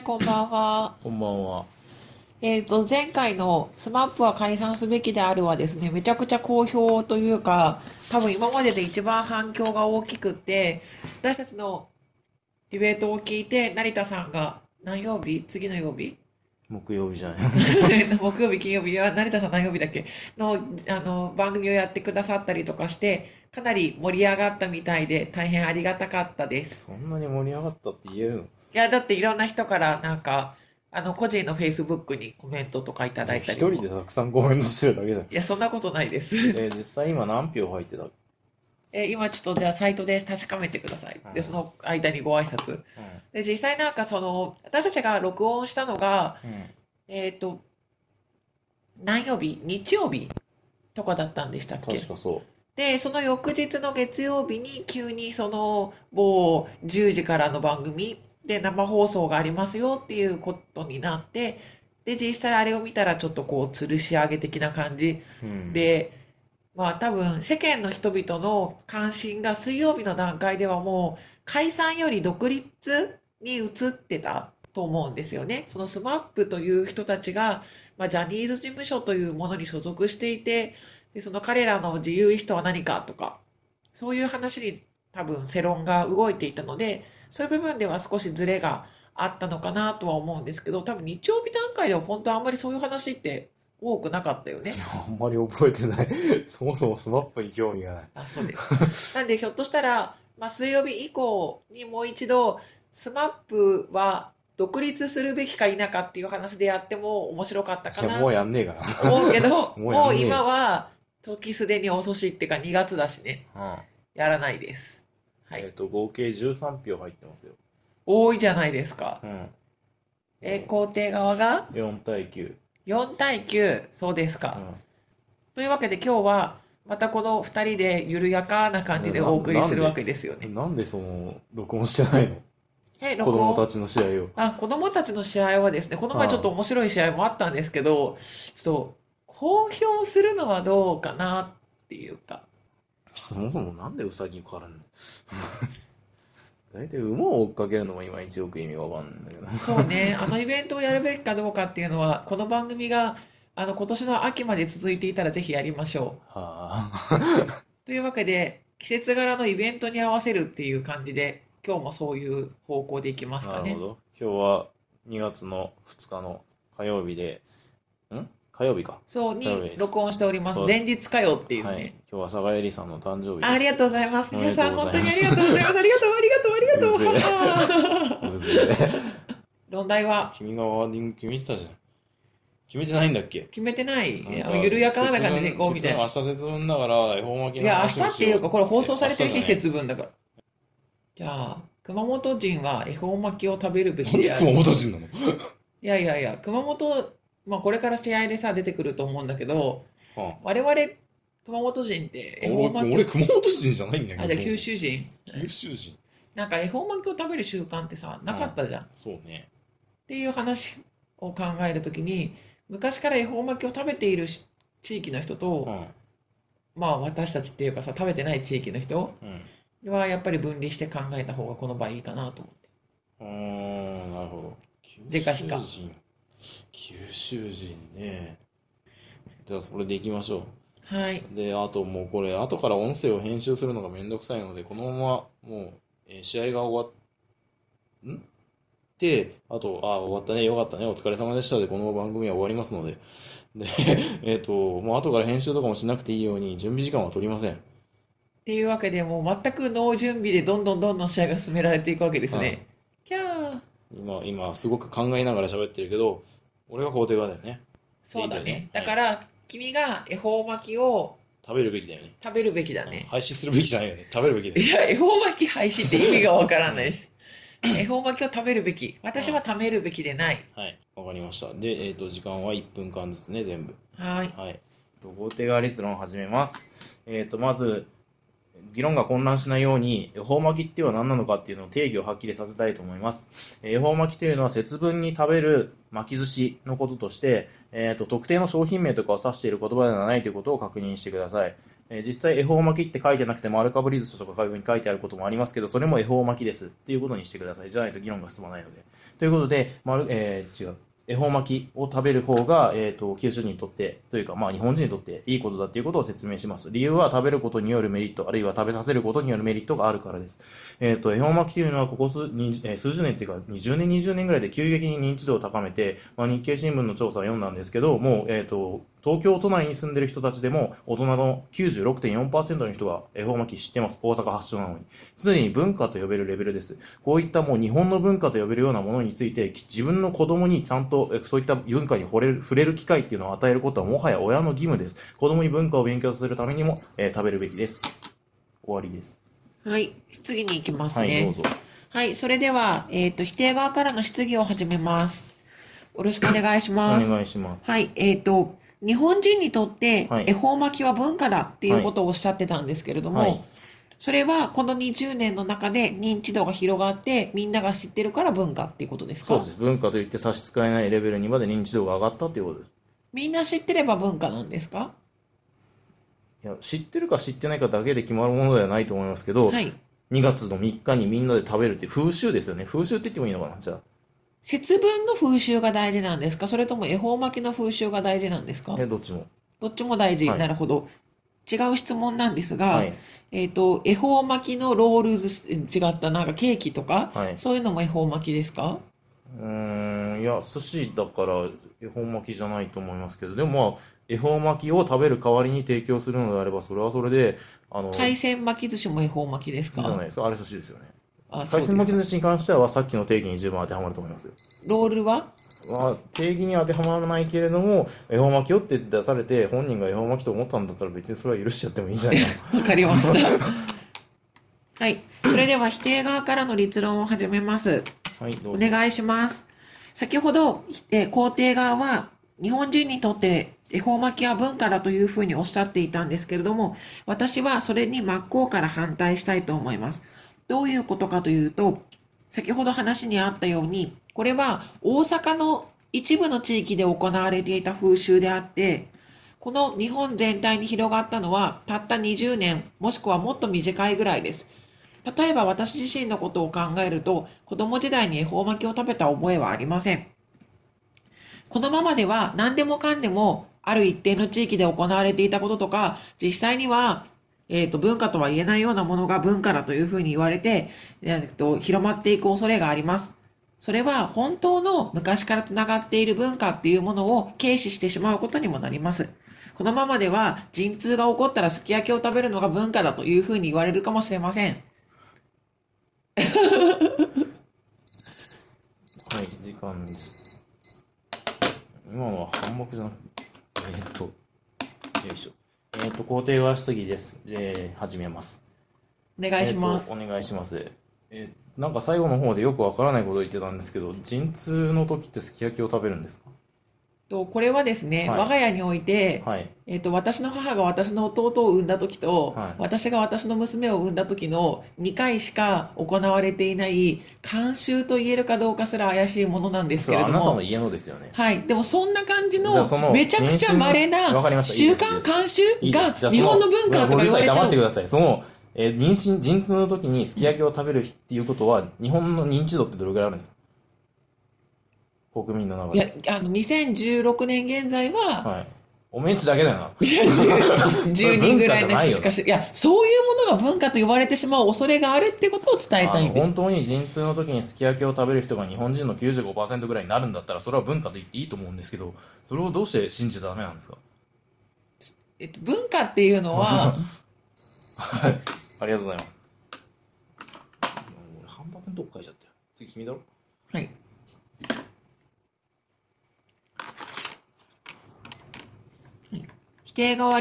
ばんは。こんばんは。えっ、と、前回の SMAP は解散すべきであるはですね、めちゃくちゃ好評というか、多分今までで一番反響が大きくって、私たちのディベートを聞いて、成田さんが何曜日？次の曜日？木曜日じゃない。木曜日、金曜日は、成田さん何曜日だっけ？の、あの、番組をやってくださったりとかして、かなり盛り上がったみたいで、大変ありがたかったです。そんなに盛り上がったって言えるの？いや、だっていろんな人から、なんか、あの、個人のフェイスブックにコメントとかいただいた一りも。人でたくさんコメントしてるだけだよ。いや、そんなことないです。えー実際今何票入ってた？え、今ちょっとじゃあサイトで確かめてください。で、その間にご挨拶。うで、実際なんかその、私たちが録音したのが、ん。うん。えっ、と、何曜日？日曜日とかだったんでしたっけ？確かそで、その翌日の月曜日に急にその某10時からの番組で生放送がありますよっていうことになって、で、実際あれを見たらちょっとこう吊るし上げ的な感じう。うん。まあ多分世間の人々の関心が水曜日の段階ではもう解散より独立に移ってたと思うんですよね。そのスマップという人たちが、まあ、ジャニーズ事務所というものに所属していて、で、その彼らの自由意志とは何かとか、そういう話に多分世論が動いていたので、そういう部分では少しズレがあったのかなとは思うんですけど、多分日曜日段階では本当あんまりそういう話って多くなかったよね。あんまり覚えてない。そもそも SMAP に興味がない。あ、そうです。なんでひょっとしたら、まあ、水曜日以降にもう一度、 SMAP は独立するべきか否かっていう話でやっても面白かったかなもうやんねえかと思うけど、もう今は時すでに遅しっていうか2月だしね、な。うん。やらないです。はい。えっと、合計13票入ってますよ。多いじゃないですか。うん。えー、肯定側が？4対9。4対9、そうですか。というわけで今日は、またこの2人で緩やかな感じでお送りするわけですよね。うん。なんでその、録音してないの？え、録音？子供たちの試合を。あ、子供たちの試合はですね、この前ちょっと面白い試合もあったんですけど、ちょっと、公表するのはどうかなっていうか。そもそもなんでウサギからんの大体馬を追っかけるのも今一よく意味がわかんないんだけど。そうね、あのイベントをやるべきかどうかっていうのは、この番組が、あの、今年の秋まで続いていたらぜひやりましょはあ。う。というわけで、季節柄のイベントに合わせるっていう感じで、今日もそういう方向でいきますかねなるほ。ど。今日は2月の2日の火曜日で、ん火曜日か。そうに録音しております。前日かよっていうね。はい。今日は佐賀えりさんの誕生日。あありがとうございます。皆さん本当にありがとうございます。ありがとう、ありがとう、ありがとう。うぜえ 論題は？君がワーディング決めてたじゃん。決めてないんだっけ？決めてない。なんか緩やかな感じでいこうみたいな。明日節分だから、恵方巻きいや、明日っていうか、これ放送されてる日節分だから。じゃあ、熊本人は恵方巻きを食べるべきである。本人なの？いやいやいや、熊本、まあこれから試合でさ、出てくると思うんだけど、は我々、熊本人ってあ恵方俺、巻き俺熊本人じゃないんだけど。あ、じゃあ九州人。九州人。なんか恵方巻きを食べる習慣ってさ、なかったじゃん。っそうね。ていう話を考えるときに、昔から恵方巻きを食べているし地域の人と、うん。まあ私たちっていうかさ、食べてない地域の人うん。はやっぱり分離して考えた方がこの場合いいかなと思って。うーん、なるほど。でか非か九州人。ね。じゃあ、それでいきましょはい。う。で、あともうこれ、後から音声を編集するのがめんどくさいので、このまま、もう、えー試合が終わっ、ん？で、あと、あ、終わったね、よかったね、お疲れ様でしたで、この番組は終わりますので。で、えっと、もう後から編集とかもしなくていいように、準備時間は取りません。っていうわけでもう全くノー準備でどんどんどんどん試合が進められていくわけですね。キャー。今、今、すごく考えながら喋ってるけど、俺が肯定側だよね。そうだねだから、君が恵方巻きを食べるべきだよね。食べるべきだね。廃止するべきじゃないよね。食べるべきだよね。いや、恵方巻き廃止って意味がわからないし。恵方巻きを食べるべき。私は食べるべきでない。はい。わかりました。で、えっ、と、時間は1分間ずつね、全部。はい。はい。と肯定側立論を始めます。えっ、と、まず、議論が混乱しないように、恵方巻きっては何なのかっていうのを定義をはっきりさせたいと思います。恵方巻きというのは節分に食べる巻き寿司のこととして、えっ、と、特定の商品名とかを指している言葉ではないということを確認してください。えー実際恵方巻きって書いてなくても丸かぶり寿司とかいうふうに書いてあることもありますけど、それも恵方巻きですっていうことにしてください。じゃないと議論が進まないので。ということで、丸、えー違う。恵方巻きを食べる方が、えっ、と、九州人にとって、というか、まあ、日本人にとっていいことだっていうことを説明します。理由は食べることによるメリット、あるいは食べさせることによるメリットがあるからです。えっ、と、恵方巻きというのは、ここ数、えー数十年っていうか、20年、20年ぐらいで急激に認知度を高めて、まあ、日経新聞の調査を読んだんですけど、もう、えっ、と、東京都内に住んでる人たちでも、大人の96.4%の人が恵方巻き知ってます。大阪発祥なのに。すでに文化と呼べるレベルです。こういったもう日本の文化と呼べるようなものについて、自分の子供にちゃんとえそういった文化に触れる触れる機会っていうのを与えることはもはや親の義務です。子供に文化を勉強させるためにも、えー食べるべきです。終わりです。はい。質疑に行きますはい、どねう。ぞ。はい。それでは、えっ、と、否定側からの質疑を始めます。よろしくお願いしおます。願いします。はい。えっ、と、日本人にとってはい、恵方巻きは文化だっていうことをおっしゃってたんですけれども、はいそれはこの20年の中で認知度が広がって、みんなが知ってるから文化っていうことですか？そうです。文化といって差し支えないレベルにまで認知度が上がったということです。みんな知ってれば文化なんですか？いや、知ってるか知ってないかだけで決まるものではないと思いますけど、はい。2月の3日にみんなで食べるって風習ですよね。風習って言ってもいいのかなじゃあ。節分の風習が大事なんですか？それとも恵方巻きの風習が大事なんですか？え、どっちも。どっちも大事。はいなるほど。違う質問なんですが、はい。えっ、と、恵方巻きのロールズ、違った、なんかケーキとか、はい。そういうのも恵方巻きですか？うーん、いや、寿司だから恵方巻きじゃないと思いますけど、でもまあ、恵方巻きを食べる代わりに提供するのであれば、それはそれで、あの、海鮮巻き寿司も恵方巻きですか？じゃないです。あれ寿司ですよね。あ、海。鮮巻き寿司に関しては、さっきの定義に十分当てはまると思いますよ。ロールは？まあ、定義には当てはまらないけれども、恵方巻きをって出されて、本人が恵方巻きと思ったんだったら別にそれは許しちゃってもいいんじゃないかわかりました。はい。それでは否定側からの立論を始めます。な。はい、どおうぞ。願いします。先ほど、えー肯定側は、日本人にとって恵方巻きは文化だというふうにおっしゃっていたんですけれども、私はそれに真っ向から反対したいと思います。どういうことかというと、先ほど話にあったように、これは大阪の一部の地域で行われていた風習であって、この日本全体に広がったのはたった20年、もしくはもっと短いぐらいです。例えば私自身のことを考えると、子供時代に恵方巻きを食べた覚えはありません。このままでは何でもかんでもある一定の地域で行われていたこととか、実際には、えっ、と、文化とは言えないようなものが文化だというふうに言われて、えっ、と、広まっていく恐れがあります。それは本当の昔からつながっている文化っていうものを軽視してしまうことにもなります。このままでは陣痛が起こったらすき焼きを食べるのが文化だというふうに言われるかもしれません。はい、時間です。今のは反目じゃなくえーっと、よいしょ。えーっと、肯定側質疑です。えー、始めます。お願いします。お願いします。えーなんか最後の方でよくわからないことを言ってたんですけど、陣痛の時ってすき焼きを食べるんですか？とこれはですね、はい我が家において、はい。えっと、私の母が私の弟を産んだ時と、はい私が私の娘を産んだ時の2回しか行われていない慣習と言えるかどうかすら怪しいものなんですけれども、はあなたの家のですよね。はい。でもそんな感じのめちゃくちゃましたいい習慣慣習が日本の文化とか言われちゃう。黙ってください。その、えー妊娠、陣痛の時にすき焼きを食べるっていうことは、日本の認知度ってどれぐらいあるんですか？国民の中いやで。、あの、2016年現在は、はい。おメンチだけだよな。10 10人ぐらいの人しかし、いや、そういうものが文化と言われてしまう恐れがあるってことを伝えたいんです。あの本当に陣痛の時にすき焼きを食べる人が日本人の95%ぐらいになるんだったら、それは文化と言っていいと思うんですけど、それをどうして信じちゃダメなんですか？えっと、文化っていうのは、はい。ありがとうございます。俺、半端にどっか書いちゃったよ。次、君だろ？はい。否定側、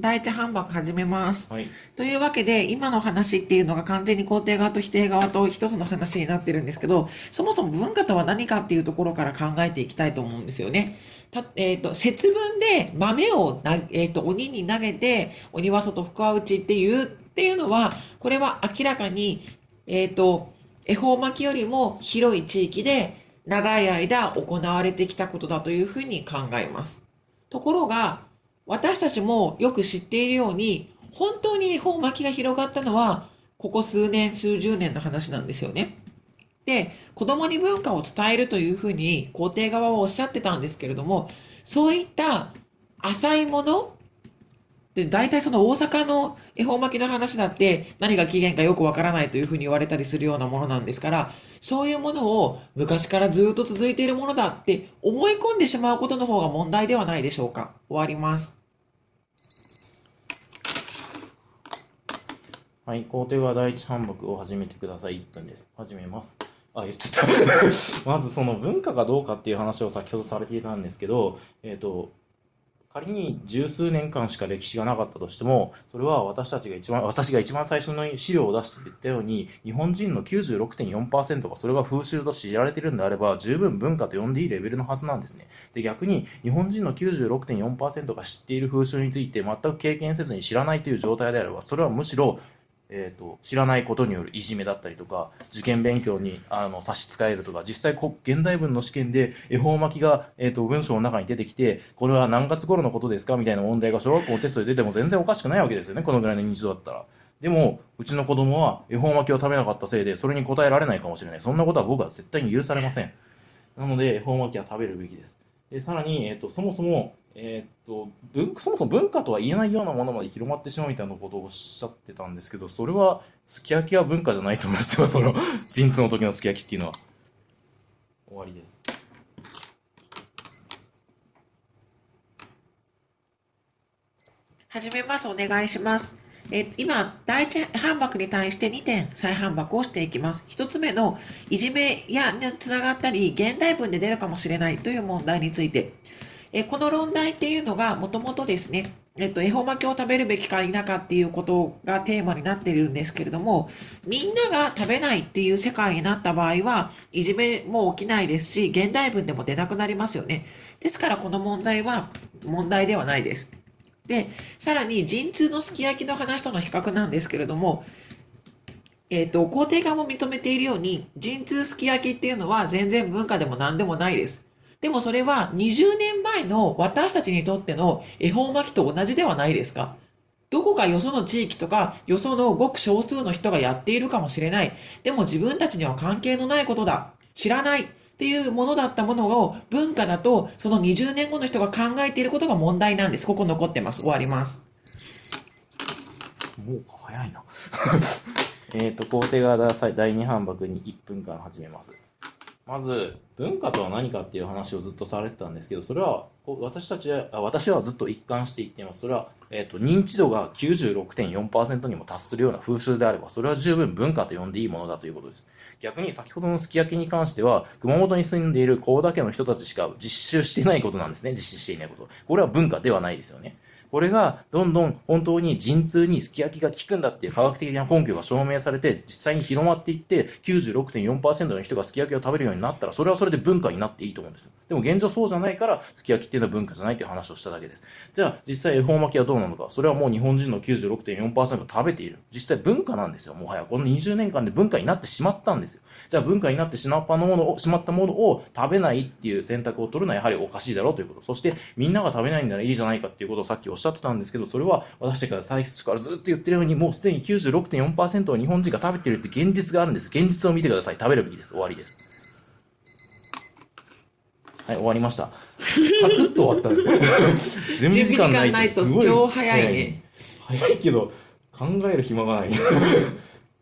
第一反駁始めます。はい。というわけで、今の話っていうのが完全に肯定側と否定側と一つの話になってるんですけど、そもそも文化とは何かっていうところから考えていきたいと思うんですよね。たえっ、と、節分で豆をな、えっ、と、鬼に投げて、鬼は外、福は内っていう、っていうのは、これは明らかに、えっ、と、恵方巻きよりも広い地域で長い間行われてきたことだというふうに考えます。ところが、私たちもよく知っているように、本当に恵方巻きが広がったのは、ここ数年、数十年の話なんですよね。で、子供に文化を伝えるというふうに皇帝側はおっしゃってたんですけれども、そういった浅いもので、大体その大阪の恵方巻きの話だって何が起源かよくわからないというふうに言われたりするようなものなんですから、そういうものを昔からずっと続いているものだって思い込んでしまうことの方が問題ではないでしょうか。終わります。はい、工程は第一反目を始めてください。1分です。始めます。あ、言っちゃった。まずその文化がどうかっていう話を先ほどされていたんですけど、えっ、と、仮に十数年間しか歴史がなかったとしても、それは私たちが一番、私が一番最初の資料を出して言ったように、日本人の96.4%がそれが風習と知られているんであれば、十分文化と呼んでいいレベルのはずなんですね。で、逆に、日本人の96.4%が知っている風習について全く経験せずに知らないという状態であれば、それはむしろ、えー、と知らないことによるいじめだったりとか受験勉強にあの差し支えるとか実際こ現代文の試験で恵方巻きが、えー、と文章の中に出てきてこれは何月頃のことですか？みたいな問題が小学校のテストで出ても全然おかしくないわけですよねこのぐらいの認知度だったら。でも、うちの子供は恵方巻きを食べなかったせいで、それに答えられないかもしれない。そんなことは僕は絶対に許されません。なので、恵方巻きは食べるべきです。で、さらに、えっ、と、そもそも、えっ、と、文、そもそも文化とは言えないようなものまで広まってしまうみたいなことをおっしゃってたんですけど、それは、すき焼きは文化じゃないと思いますよ。その、陣痛の時のすき焼きっていうのは。終わりです。始めます。お願いします。え今、第一反駁に対して2点再反駁をしていきます。1つ目の、いじめやにつながったり、現代文で出るかもしれないという問題について。えこの論題っていうのが、もともとですね、えっと、恵方巻きを食べるべきか否かっていうことがテーマになっているんですけれども、みんなが食べないっていう世界になった場合は、いじめも起きないですし、現代文でも出なくなりますよね。ですから、この問題は問題ではないです。で、さらに陣痛のすき焼きの話との比較なんですけれども、えっ、と、皇帝側も認めているように、陣痛すき焼きっていうのは全然文化でも何でもないです。でもそれは20年前の私たちにとっての恵方巻きと同じではないですか？どこかよその地域とか、よそのごく少数の人がやっているかもしれない。でも自分たちには関係のないことだ。知らない。っていうものだったものを文化だと、その20年後の人が考えていることが問題なんです。ここ残ってます。終わります。もう早いな。えっと、皇帝が第2反駁に1分間始めます。まず、文化とは何かっていう話をずっとされてたんですけど、それは、私たちは、私はずっと一貫して言っています。それは、えっ、と、認知度が96.4%にも達するような風習であれば、それは十分文化と呼んでいいものだということです。逆に先ほどのすき焼きに関しては、熊本に住んでいる高田家の人たちしか実習していないことなんですね。実施していないこと。これは文化ではないですよね。これがどんどん本当に陣痛にすき焼きが効くんだっていう科学的な根拠が証明されて実際に広まっていって96.4%の人がすき焼きを食べるようになったらそれはそれで文化になっていいと思うんですよ。でも現状そうじゃないからすき焼きっていうのは文化じゃないっていう話をしただけです。じゃあ実際恵方巻きはどうなのかそれはもう日本人の96.4%食べている。実際文化なんですよ。もはやこの20年間で文化になってしまったんですよ。じゃあ文化になってしまったものをしまったものを食べないっていう選択を取るのはやはりおかしいだろうということ。そしてみんなが食べないんならいいじゃないかっていうことをさっきおっしゃってたんですけど、それは私たちが最初からずっと言ってるように、もうすでに96.4%を日本人が食べてるって現実があるんです。現実を見てください。食べるべきです。終わりです。はい、終わりました。サクッと終わったんです。準備時間ないってすごい超早いね。早いけど、考える暇がない。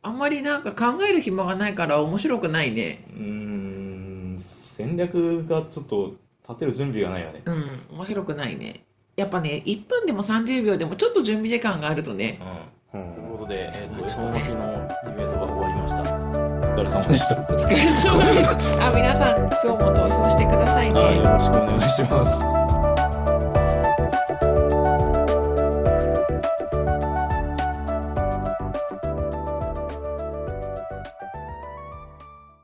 あんまりなんか考える暇がないから面白くないね。うーん、戦略がちょっと立てる準備がないよね。うん、面白くないね。やっぱね、1分でも30秒でもちょっと準備時間があるとね、うん。ということで、えっ、と、ちょっとね絵本巻きのディベートが終わりました。お疲れ様でした。お疲れ様です。あ、皆さん、今日も投票してくださいね。はい、よろしくお願いします。